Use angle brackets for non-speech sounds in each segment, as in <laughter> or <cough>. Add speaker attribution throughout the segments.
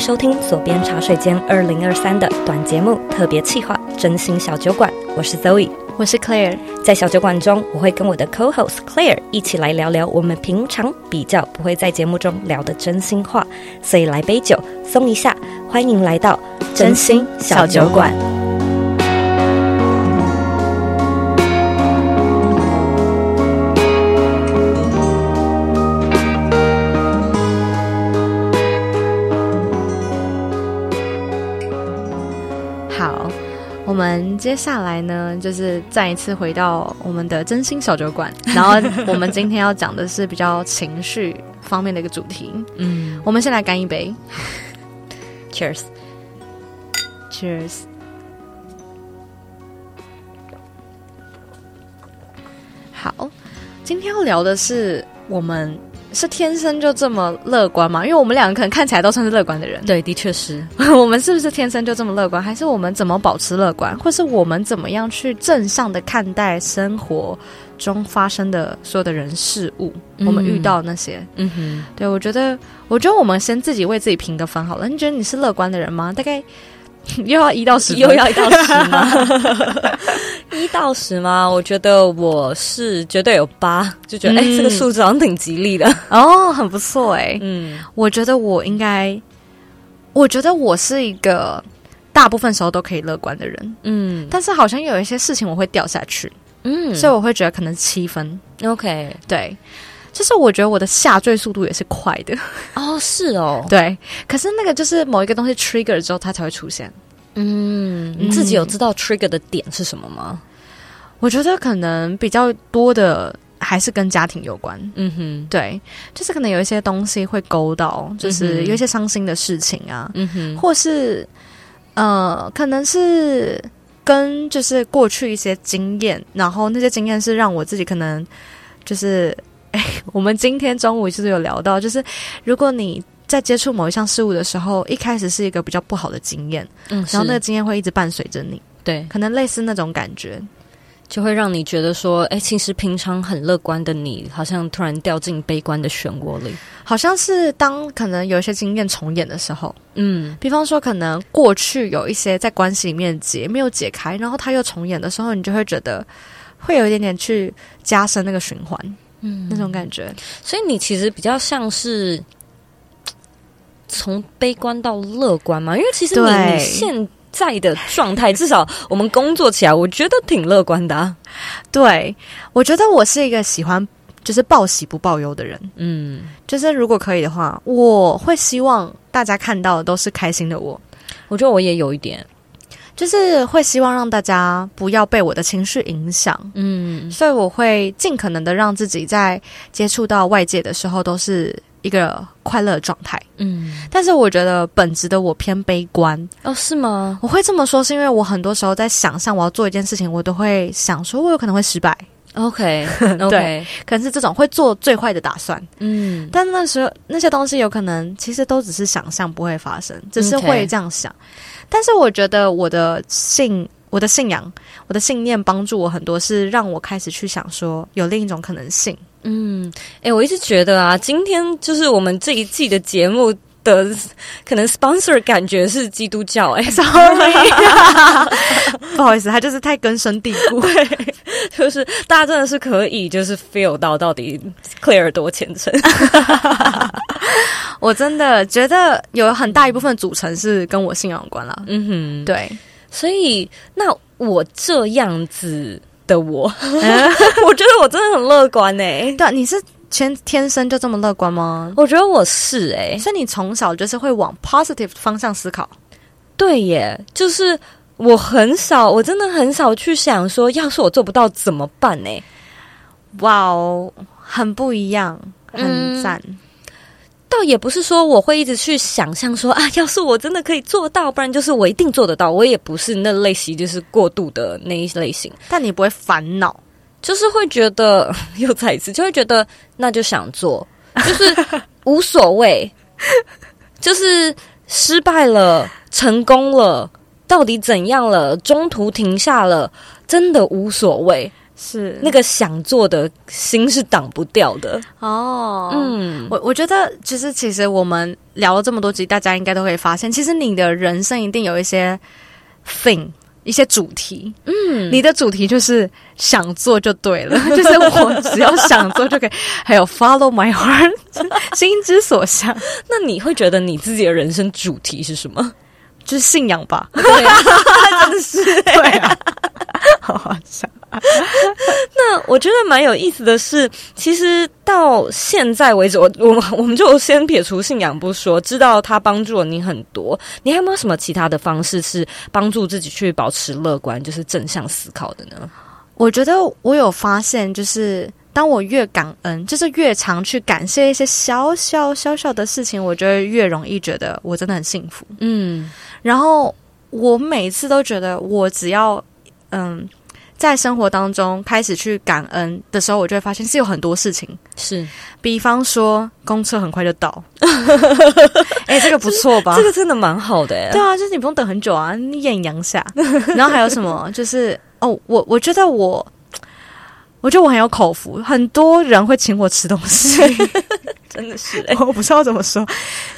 Speaker 1: 收听左边茶水间二零二三的短节目特别企划《真心小酒馆》，我是 Zoe，
Speaker 2: 我是 Claire。
Speaker 1: 在小酒馆中，我会跟我的 Co-host Claire 一起来聊聊我们平常比较不会在节目中聊的真心话，所以来杯酒松一下，欢迎来到真心小酒
Speaker 2: 馆。们接下来呢，就是再一次回到我们的真心小酒馆。<laughs> 然后我们今天要讲的是比较情绪方面的一个主题。嗯，我们先来干一杯，<laughs> Cheers，Cheers。好，今天要聊的是我们。是天生就这么乐观吗？因为我们两个可能看起来都算是乐观的人。
Speaker 1: 对，的确是。<laughs>
Speaker 2: 我们是不是天生就这么乐观？还是我们怎么保持乐观？或是我们怎么样去正向的看待生活中发生的所有的人事物？嗯、我们遇到那些，嗯哼，对，我觉得，我觉得我们先自己为自己评个分好了。你觉得你是乐观的人吗？大概。<laughs> 又要一到十，
Speaker 1: 又要一到十吗？<laughs> 一到十吗？我觉得我是绝对有八，就觉得哎、嗯欸，这个数字好像挺吉利的
Speaker 2: 哦，很不错哎。嗯，我觉得我应该，我觉得我是一个大部分时候都可以乐观的人。嗯，但是好像有一些事情我会掉下去。嗯，所以我会觉得可能七分。
Speaker 1: OK，
Speaker 2: 对。就是我觉得我的下坠速度也是快的
Speaker 1: 哦，是哦，<laughs>
Speaker 2: 对。可是那个就是某一个东西 trigger 之后，它才会出现。
Speaker 1: 嗯，你自己有知道 trigger 的点是什么吗？
Speaker 2: 我觉得可能比较多的还是跟家庭有关。嗯哼，对，就是可能有一些东西会勾到，就是有一些伤心的事情啊。嗯哼，或是呃，可能是跟就是过去一些经验，然后那些经验是让我自己可能就是。哎，我们今天中午就是有聊到，就是如果你在接触某一项事物的时候，一开始是一个比较不好的经验，嗯，然后那个经验会一直伴随着你，
Speaker 1: 对，
Speaker 2: 可能类似那种感觉，
Speaker 1: 就会让你觉得说，哎，其实平常很乐观的你，好像突然掉进悲观的漩涡里，
Speaker 2: 好像是当可能有一些经验重演的时候，嗯，比方说可能过去有一些在关系里面结没有解开，然后它又重演的时候，你就会觉得会有一点点去加深那个循环。嗯，那种感觉，
Speaker 1: 所以你其实比较像是从悲观到乐观嘛？因为其实你现在的状态，至少我们工作起来，我觉得挺乐观的啊。
Speaker 2: 对，我觉得我是一个喜欢就是报喜不报忧的人。嗯，就是如果可以的话，我会希望大家看到的都是开心的我。
Speaker 1: 我觉得我也有一点。
Speaker 2: 就是会希望让大家不要被我的情绪影响，嗯，所以我会尽可能的让自己在接触到外界的时候都是一个快乐的状态，嗯。但是我觉得本质的我偏悲观
Speaker 1: 哦，是吗？
Speaker 2: 我会这么说是因为我很多时候在想象我要做一件事情，我都会想说我有可能会失
Speaker 1: 败
Speaker 2: ，OK，OK，okay, <laughs> 对，可能是这种会做最坏的打算，嗯。但那时候那些东西有可能其实都只是想象，不会发生，只是会这样想。但是我觉得我的信、我的信仰、我的信念帮助我很多，是让我开始去想说有另一种可能性。
Speaker 1: 嗯，哎、欸，我一直觉得啊，今天就是我们这一季的节目的 <laughs> 可能 sponsor 感觉是基督教、欸。哎，<laughs> sorry，<laughs>
Speaker 2: 不好意思，他就是太根深蒂固。
Speaker 1: 对，就是大家真的是可以就是 feel 到到底 Claire 多虔诚。
Speaker 2: 我真的觉得有很大一部分组成是跟我信仰有关了。嗯哼，对，
Speaker 1: 所以那我这样子的我，<laughs> 我觉得我真的很乐观诶、欸。
Speaker 2: 对，你是天天生就这么乐观吗？
Speaker 1: 我觉得我是诶、欸，
Speaker 2: 所以你从小就是会往 positive 方向思考。
Speaker 1: 对耶，就是我很少，我真的很少去想说，要是我做不到怎么办呢、欸？
Speaker 2: 哇哦，很不一样，很赞。嗯
Speaker 1: 倒也不是说我会一直去想象说啊，要是我真的可以做到，不然就是我一定做得到。我也不是那类型，就是过度的那一类型。<laughs>
Speaker 2: 但你不会烦恼，
Speaker 1: 就是会觉得又再一次就会觉得那就想做，就是无所谓，<laughs> 就是失败了、成功了，到底怎样了？中途停下了，真的无所谓。
Speaker 2: 是
Speaker 1: 那个想做的心是挡不掉的
Speaker 2: 哦。嗯，我我觉得就是其实我们聊了这么多集，大家应该都会发现，其实你的人生一定有一些 thing。一些主题，嗯，你的主题就是想做就对了，<laughs> 就是我只要想做就可以。还有 follow my heart，<laughs> 心之所向。
Speaker 1: 那你会觉得你自己的人生主题是什么？
Speaker 2: 就是信仰吧？
Speaker 1: 对啊，<laughs> 真的是对啊，
Speaker 2: 好好笑。<laughs>
Speaker 1: 那我觉得蛮有意思的是，其实到现在为止，我我们我们就先撇除信仰不说，知道他帮助了你很多。你还有没有什么其他的方式是帮助自己去保持乐观，就是正向思考的呢？
Speaker 2: 我觉得我有发现，就是当我越感恩，就是越常去感谢一些小小小小的事情，我觉得越容易觉得我真的很幸福。嗯，然后我每次都觉得，我只要嗯。在生活当中开始去感恩的时候，我就会发现是有很多事情
Speaker 1: 是，
Speaker 2: 比方说公车很快就到，<laughs> 哎、欸，这个不错吧？
Speaker 1: 这个真的蛮好的，哎。
Speaker 2: 对啊，就是你不用等很久啊，你艳阳下。然后还有什么？<laughs> 就是哦，我我觉得我，我觉得我很有口福，很多人会请我吃东西，<laughs>
Speaker 1: 真的是，
Speaker 2: 我不知道怎么说，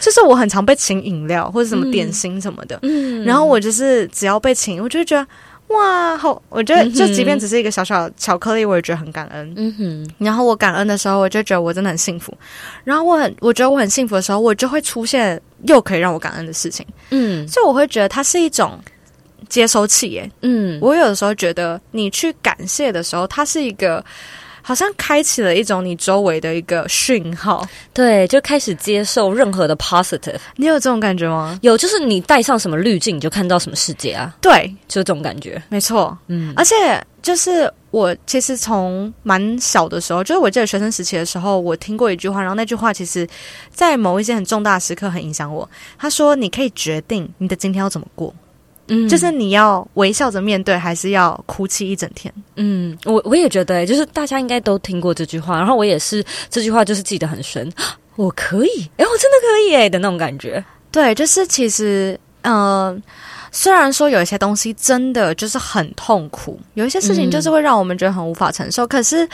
Speaker 2: 就是我很常被请饮料或者什么点心什么的，嗯，然后我就是只要被请，我就觉得。哇，好！我觉得就即便只是一个小小巧克力，我也觉得很感恩。嗯哼。然后我感恩的时候，我就觉得我真的很幸福。然后我很，我觉得我很幸福的时候，我就会出现又可以让我感恩的事情。嗯。所以我会觉得它是一种接收器耶。嗯。我有的时候觉得，你去感谢的时候，它是一个。好像开启了一种你周围的一个讯号，
Speaker 1: 对，就开始接受任何的 positive。
Speaker 2: 你有这种感觉吗？
Speaker 1: 有，就是你戴上什么滤镜，你就看到什么世界啊。
Speaker 2: 对，
Speaker 1: 就是这种感觉。
Speaker 2: 没错，嗯，而且就是我其实从蛮小的时候，就是我记得学生时期的时候，我听过一句话，然后那句话其实，在某一些很重大的时刻很影响我。他说：“你可以决定你的今天要怎么过。”嗯，就是你要微笑着面对，还是要哭泣一整天？
Speaker 1: 嗯，我我也觉得、欸，就是大家应该都听过这句话，然后我也是这句话就是记得很深。<gasps> 我可以，哎、欸，我真的可以、欸，哎的那种感觉。
Speaker 2: 对，就是其实，嗯、呃，虽然说有一些东西真的就是很痛苦，有一些事情就是会让我们觉得很无法承受，嗯、可是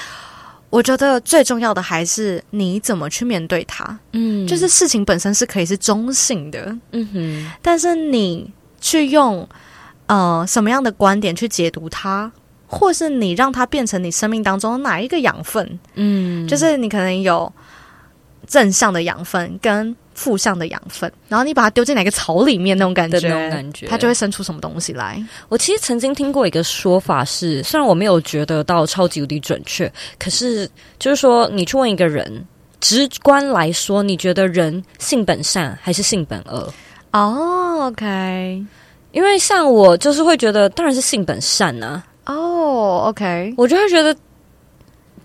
Speaker 2: 我觉得最重要的还是你怎么去面对它。嗯，就是事情本身是可以是中性的，嗯哼，但是你。去用呃什么样的观点去解读它，或是你让它变成你生命当中哪一个养分？嗯，就是你可能有正向的养分跟负向的养分，然后你把它丢进哪个草里面，那种感觉，
Speaker 1: 那种感觉，
Speaker 2: 它就会生出什么东西来。
Speaker 1: 我其实曾经听过一个说法是，虽然我没有觉得到超级无敌准确，可是就是说，你去问一个人，直观来说，你觉得人性本善还是性本恶？
Speaker 2: 哦、oh，OK，
Speaker 1: 因为像我就是会觉得，当然是性本善呐、啊。
Speaker 2: 哦、oh，OK，
Speaker 1: 我就会觉得，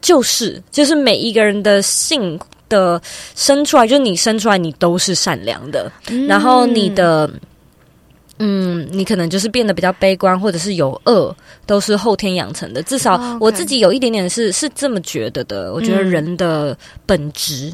Speaker 1: 就是就是每一个人的性的生出来，就是你生出来你都是善良的，嗯、然后你的，嗯，你可能就是变得比较悲观，或者是有恶，都是后天养成的。至少我自己有一点点是、oh. 是这么觉得的。我觉得人的本质。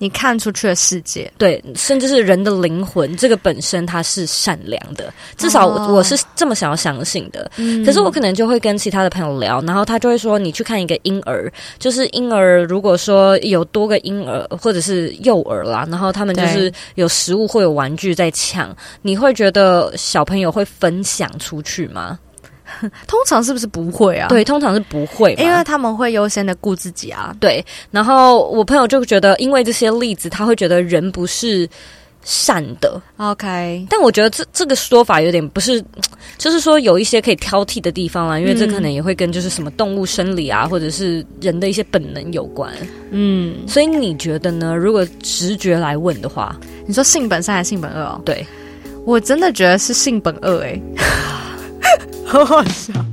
Speaker 1: 嗯
Speaker 2: 你看出去的世界，
Speaker 1: 对，甚至是人的灵魂，这个本身它是善良的，至少我、是这么想要相信的。嗯、可是我可能就会跟其他的朋友聊，然后他就会说：“你去看一个婴儿，就是婴儿，如果说有多个婴儿或者是幼儿啦，然后他们就是有食物或有玩具在抢，你会觉得小朋友会分享出去吗？” <laughs>
Speaker 2: 通常是不是不会啊？
Speaker 1: 对，通常是不会，
Speaker 2: 因为他们会优先的顾自己啊。
Speaker 1: 对，然后我朋友就觉得，因为这些例子，他会觉得人不是善的。
Speaker 2: OK，
Speaker 1: 但我觉得这这个说法有点不是，<tsk> 就是说有一些可以挑剔的地方啦，因为这可能也会跟就是什么动物生理啊，或者是人的一些本能有关。嗯，所以你觉得呢？如果直觉来问的话，
Speaker 2: 你说性本善还是性本恶哦？
Speaker 1: 对，
Speaker 2: 我真的觉得是性本恶欸。好好笑。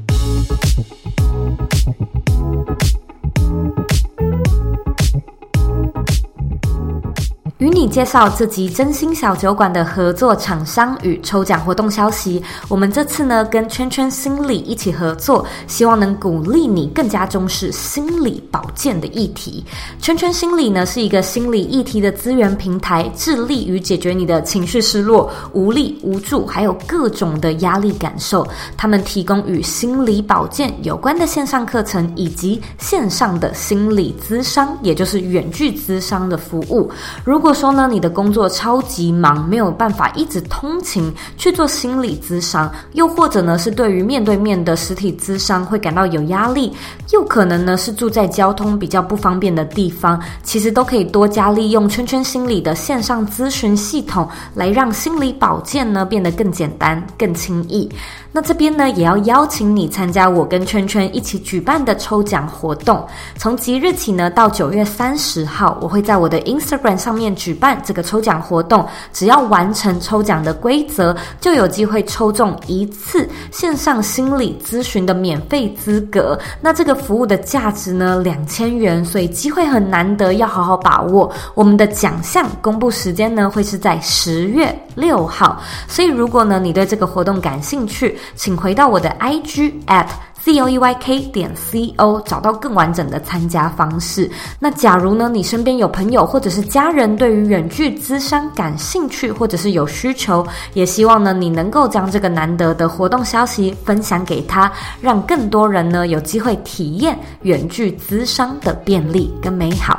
Speaker 1: 与你介绍这集真心小酒馆的合作厂商与抽奖活动消息。我们这次呢跟圈圈心理一起合作，希望能鼓励你更加重视心理保健的议题。圈圈心理呢是一个心理议题的资源平台，致力于解决你的情绪失落、无力、无助，还有各种的压力感受。他们提供与心理保健有关的线上课程，以及线上的心理咨商，也就是远距咨商的服务。如果如果说呢，你的工作超级忙，没有办法一直通勤去做心理咨商，又或者呢是对于面对面的实体咨商会感到有压力，又可能呢是住在交通比较不方便的地方，其实都可以多加利用圈圈心理的线上咨询系统，来让心理保健呢变得更简单、更轻易。那这边呢，也要邀请你参加我跟圈圈一起举办的抽奖活动。从即日起呢，到九月三十号，我会在我的 Instagram 上面举办这个抽奖活动。只要完成抽奖的规则，就有机会抽中一次线上心理咨询的免费资格。那这个服务的价值呢，两千元，所以机会很难得，要好好把握。我们的奖项公布时间呢，会是在十月六号。所以如果呢，你对这个活动感兴趣，请回到我的 IG at zoeyk 点 co，找到更完整的参加方式。那假如呢，你身边有朋友或者是家人对于远距资商感兴趣，或者是有需求，也希望呢，你能够将这个难得的活动消息分享给他，让更多人呢有机会体验远距资商的便利跟美好。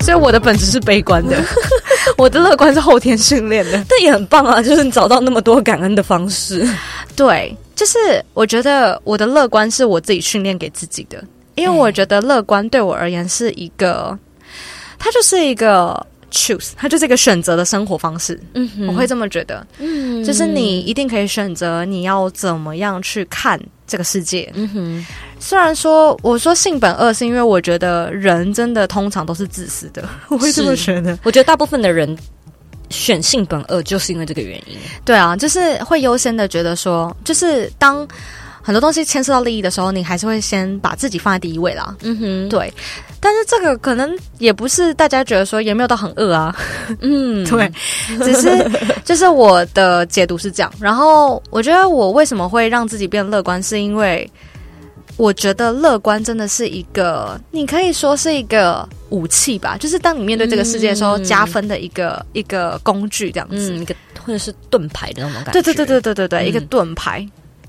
Speaker 2: 所以我的本质是悲观的。<laughs> <laughs> 我的乐观是后天训练的，
Speaker 1: 但也很棒啊！就是你找到那么多感恩的方式，<laughs>
Speaker 2: 对，就是我觉得我的乐观是我自己训练给自己的，因为我觉得乐观对我而言是一个，它就是一个 choose，它就是一个选择的生活方式。嗯哼，我会这么觉得，嗯，就是你一定可以选择你要怎么样去看这个世界。嗯哼。虽然说我说性本恶，是因为我觉得人真的通常都是自私的，<laughs> 我会这么觉得。
Speaker 1: 我觉得大部分的人选性本恶，就是因为这个原因。
Speaker 2: 对啊，就是会优先的觉得说，就是当很多东西牵涉到利益的时候，你还是会先把自己放在第一位啦。嗯哼，对。但是这个可能也不是大家觉得说也没有到很饿啊。嗯，<laughs> 对，只是 <laughs> 就是我的解读是这样。然后我觉得我为什么会让自己变乐观，是因为。我觉得乐观真的是一个，你可以说是一个武器吧，就是当你面对这个世界的时候，加分的一个、嗯、一个工具，这样子，
Speaker 1: 嗯、一个或者是盾牌的那种感觉。
Speaker 2: 对对对对对对对，嗯、一个盾牌，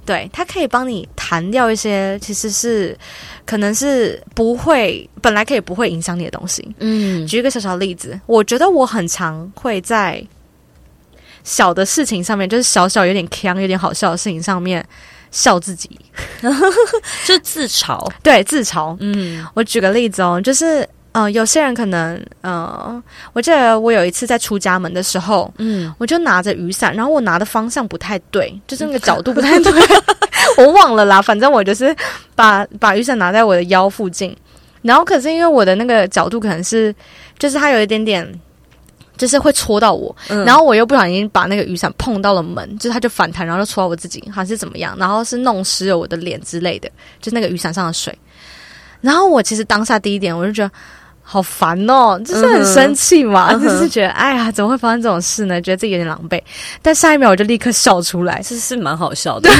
Speaker 2: 对，它可以帮你弹掉一些其实是可能是不会本来可以不会影响你的东西。嗯，举一个小小例子，我觉得我很常会在小的事情上面，就是小小有点锵、有点好笑的事情上面。笑自己，<laughs>
Speaker 1: 就自嘲，
Speaker 2: 对，自嘲。嗯，我举个例子哦，就是呃，有些人可能呃，我记得我有一次在出家门的时候，嗯，我就拿着雨伞，然后我拿的方向不太对，就是那个 <laughs> 角度不太对，<laughs> 我忘了啦。反正我就是把把雨伞拿在我的腰附近，然后可是因为我的那个角度可能是，就是它有一点点。就是会戳到我，嗯、然后我又不小心把那个雨伞碰到了门，就是它就反弹，然后就戳到我自己，还是怎么样？然后是弄湿了我的脸之类的，就那个雨伞上的水。然后我其实当下第一点我就觉得。好烦哦，就是很生气嘛，嗯、就是觉得哎呀，怎么会发生这种事呢？觉得自己有点狼狈。但下一秒我就立刻笑出来，
Speaker 1: 是是蛮好笑的。<laughs>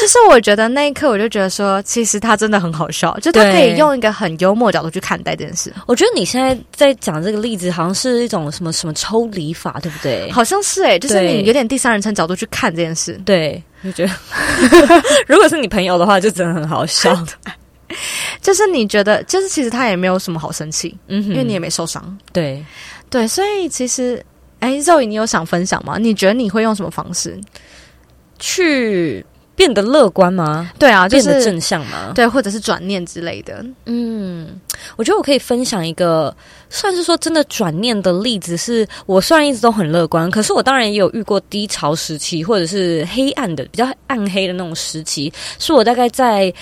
Speaker 2: 就是我觉得那一刻我就觉得说，其实他真的很好笑，就他可以用一个很幽默的角度去看待这件事。
Speaker 1: 我觉得你现在在讲这个例子，好像是一种什么什么抽离法，对不对？
Speaker 2: 好像是哎、欸，就是你有点第三人称角度去看这件事。
Speaker 1: 对，我觉得 <laughs> 如果是你朋友的话，就真的很好笑。<laughs> <laughs>
Speaker 2: 就是你觉得，就是其实他也没有什么好生气，嗯哼，因为你也没受伤，
Speaker 1: 对
Speaker 2: 对，所以其实，哎，Zoe，你有想分享吗？你觉得你会用什么方式
Speaker 1: 去变得乐观吗？
Speaker 2: 对啊，就是、
Speaker 1: 变得正向吗？
Speaker 2: 对，或者是转念之类的。
Speaker 1: 嗯，我觉得我可以分享一个算是说真的转念的例子，是我虽然一直都很乐观，可是我当然也有遇过低潮时期，或者是黑暗的、比较暗黑的那种时期，是我大概在。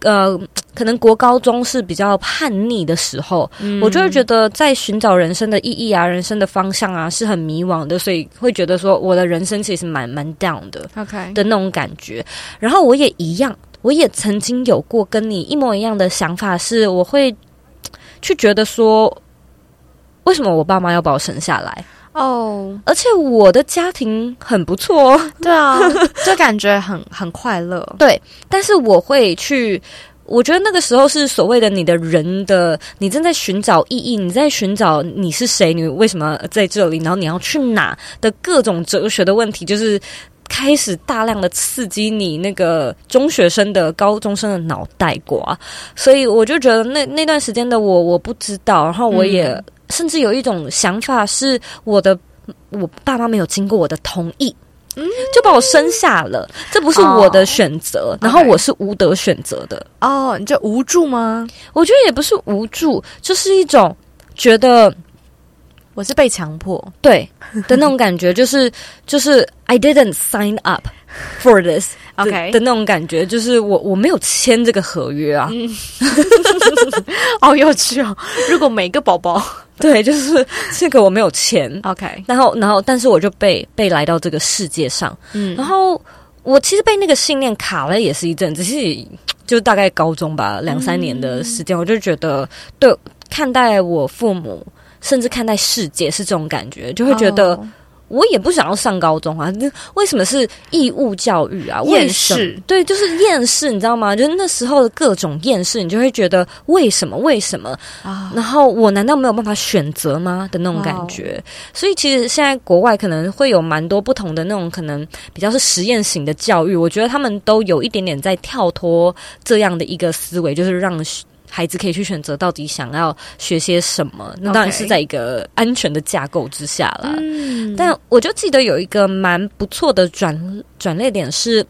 Speaker 1: 呃，可能国高中是比较叛逆的时候，嗯、我就会觉得在寻找人生的意义啊，人生的方向啊，是很迷惘的，所以会觉得说我的人生其实蛮蛮 down 的，OK 的那种感觉。然后我也一样我也曾经有过跟你一模一样的想法，是我会去觉得说，为什么我爸妈要把我生下来？哦，而且我的家庭很不错哦，<laughs>
Speaker 2: 对啊，<laughs> 就感觉很很快乐。
Speaker 1: 对，但是我会去，我觉得那个时候是所谓的你的人的，你正在寻找意义，你在寻找你是谁，你为什么在这里，然后你要去哪的各种哲学的问题，就是开始大量的刺激你那个中学生的、高中生的脑袋瓜。所以我就觉得那那段时间的我，我不知道，然后我也。嗯甚至有一种想法是，我的我爸妈没有经过我的同意，嗯，就把我生下了，这不是我的选择，哦，然后我是无得选择的。
Speaker 2: 哦，你这无助吗？
Speaker 1: 我觉得也不是无助，就是一种觉得
Speaker 2: 我是被强迫，
Speaker 1: 对的那种感觉，就是就是 I didn't sign up for this，OK 的那种感觉，就是我我没有签这个合约啊，嗯、<laughs>
Speaker 2: 好有趣哦！如果每个宝宝。
Speaker 1: 对，就是这个我没有签
Speaker 2: ，OK，
Speaker 1: 然后，然后，但是我就被被来到这个世界上，嗯，然后我其实被那个信念卡了，也是一阵子，其实就大概高中吧，两三年的时间，嗯，我就觉得，对，看待我父母，甚至看待世界是这种感觉，就会觉得。Oh. 我也不想要上高中啊！那为什么是义务教育啊？厌世，对，就是厌世，你知道吗？就是那时候的各种厌世，你就会觉得为什么？为什么啊？然后我难道没有办法选择吗？的那种感觉。所以其实现在国外可能会有蛮多不同的那种可能比较是实验型的教育，我觉得他们都有一点点在跳脱这样的一个思维，就是让。孩子可以去选择到底想要学些什么，那当然是在一个安全的架构之下啦。但我就记得有一个蛮不错的转转捩点是。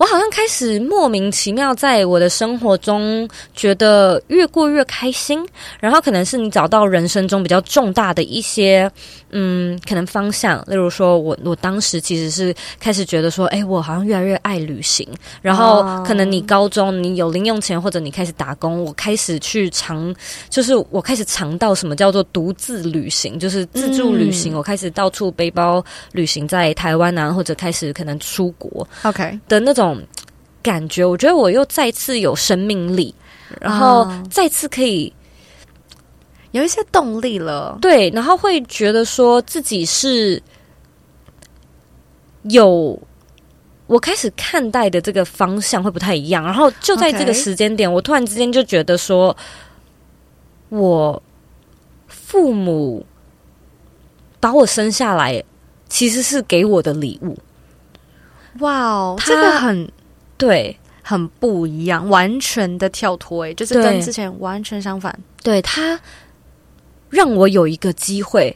Speaker 1: 我好像开始莫名其妙在我的生活中觉得越过越开心，然后可能是你找到人生中比较重大的一些嗯可能方向，例如说我我当时其实是开始觉得说，哎，我好像越来越爱旅行，然后可能你高中你有零用钱或者你开始打工，我开始去尝，就是我开始尝到什么叫做独自旅行，就是自助旅行，嗯、我开始到处背包旅行在台湾啊，或者开始可能出国，OK 的那种。感觉，我觉得我又再次有生命力，然后再次可以
Speaker 2: 有一些动力了。
Speaker 1: 对，然后会觉得说自己是有我开始看待的这个方向会不太一样。然后就在这个时间点，我突然之间就觉得说，我父母把我生下来，其实是给我的礼物。
Speaker 2: 哇哦，这个很对，很不一样，完全的跳脱，诶，就是跟之前完全相反。
Speaker 1: 对，他让我有一个机会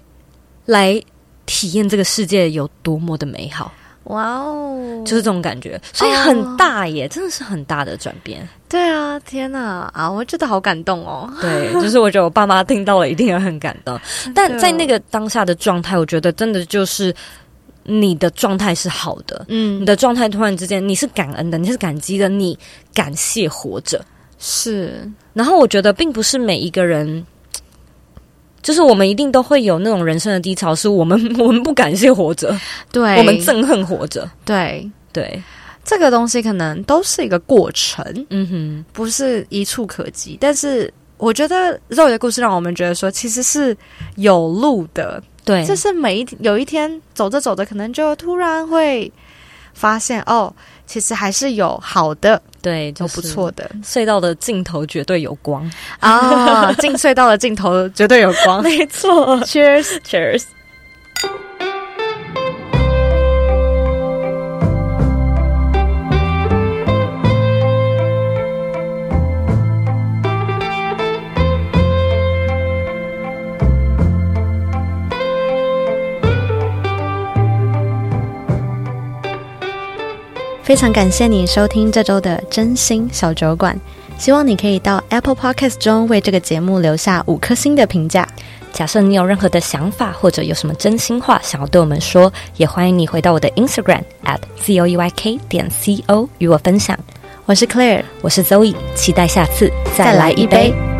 Speaker 1: 来体验这个世界有多么的美好。哇哦，就是这种感觉，所以很大耶，哦、真的是很大的转变。
Speaker 2: 对啊，天哪啊，我觉得好感动哦。
Speaker 1: 对，就是我觉得我爸妈听到了一定也很感动，但在那个当下的状态，我觉得真的就是。你的状态是好的，嗯，你的状态突然之间你是感恩的，你是感激的，你感谢活着，
Speaker 2: 是。
Speaker 1: 然后我觉得并不是每一个人，就是我们一定都会有那种人生的低潮，是我们 <laughs> 我们不感谢活着，
Speaker 2: 对，
Speaker 1: 我们憎恨活着，
Speaker 2: 对。
Speaker 1: 对，
Speaker 2: 这个东西可能都是一个过程，嗯哼，不是一触可及。但是我觉得肉的故事让我们觉得说，其实是有路的。
Speaker 1: 对，
Speaker 2: 就是每一有一天走着走着，可能就突然会发现哦，其实还是有好的，
Speaker 1: 对，
Speaker 2: 就不错的。
Speaker 1: 隧道的尽头绝对有光
Speaker 2: 啊！进隧道的尽头绝对有光，<laughs>
Speaker 1: 没错。
Speaker 2: Cheers，Cheers。非常感谢你收听这周的真心小酒馆，希望你可以到 Apple Podcast 中为这个节目留下五颗星的评价。
Speaker 1: 假设你有任何的想法或者有什么真心话想要对我们说，也欢迎你回到我的 Instagram at zoeyk 点 co 与我分享。
Speaker 2: 我是 Claire，
Speaker 1: 我是 Zoe，期待下次再来一杯。